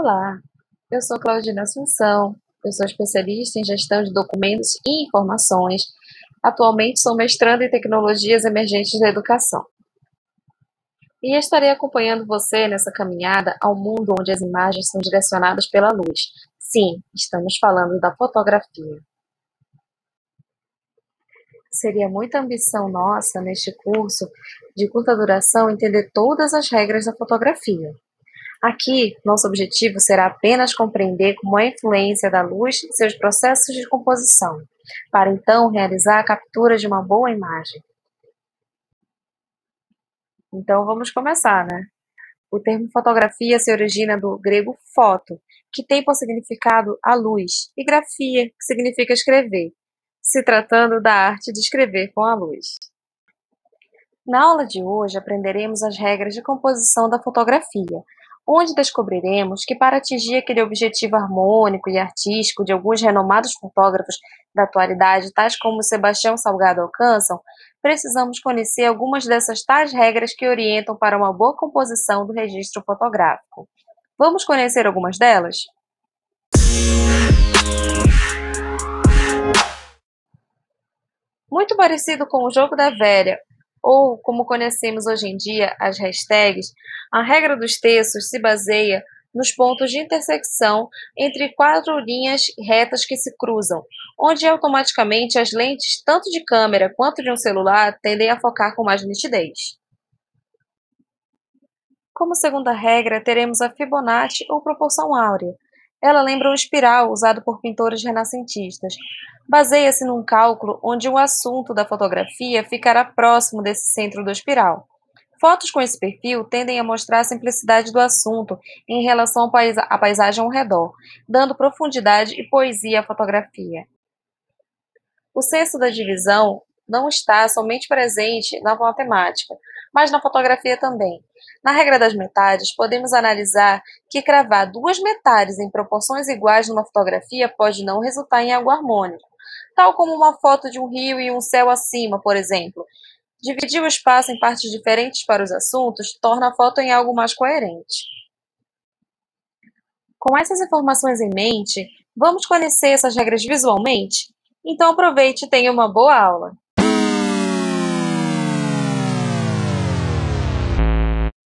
Olá, eu sou Claudina Assunção, eu sou especialista em gestão de documentos e informações. Atualmente sou mestrando em tecnologias emergentes da educação. E estarei acompanhando você nessa caminhada ao mundo onde as imagens são direcionadas pela luz. Sim, estamos falando da fotografia. Seria muita ambição nossa neste curso de curta duração entender todas as regras da fotografia. Aqui, nosso objetivo será apenas compreender como é a influência da luz em seus processos de composição, para então realizar a captura de uma boa imagem. Então vamos começar, né? O termo fotografia se origina do grego foto, que tem por significado a luz, e grafia, que significa escrever, se tratando da arte de escrever com a luz. Na aula de hoje aprenderemos as regras de composição da fotografia, onde descobriremos que para atingir aquele objetivo harmônico e artístico de alguns renomados fotógrafos da atualidade, tais como Sebastião Salgado alcançam, precisamos conhecer algumas dessas tais regras que orientam para uma boa composição do registro fotográfico. Vamos conhecer algumas delas? Muito parecido com o jogo da velha, ou como conhecemos hoje em dia as hashtags, a regra dos textos se baseia nos pontos de intersecção entre quatro linhas retas que se cruzam, onde automaticamente as lentes, tanto de câmera quanto de um celular, tendem a focar com mais nitidez. Como segunda regra, teremos a Fibonacci ou proporção áurea, ela lembra um espiral usado por pintores renascentistas. Baseia-se num cálculo onde o assunto da fotografia ficará próximo desse centro do espiral. Fotos com esse perfil tendem a mostrar a simplicidade do assunto em relação à paisagem ao redor, dando profundidade e poesia à fotografia. O senso da divisão não está somente presente na matemática, mas na fotografia também. Na regra das metades, podemos analisar que cravar duas metades em proporções iguais numa fotografia pode não resultar em algo harmônico, tal como uma foto de um rio e um céu acima, por exemplo. Dividir o espaço em partes diferentes para os assuntos torna a foto em algo mais coerente. Com essas informações em mente, vamos conhecer essas regras visualmente? Então aproveite e tenha uma boa aula!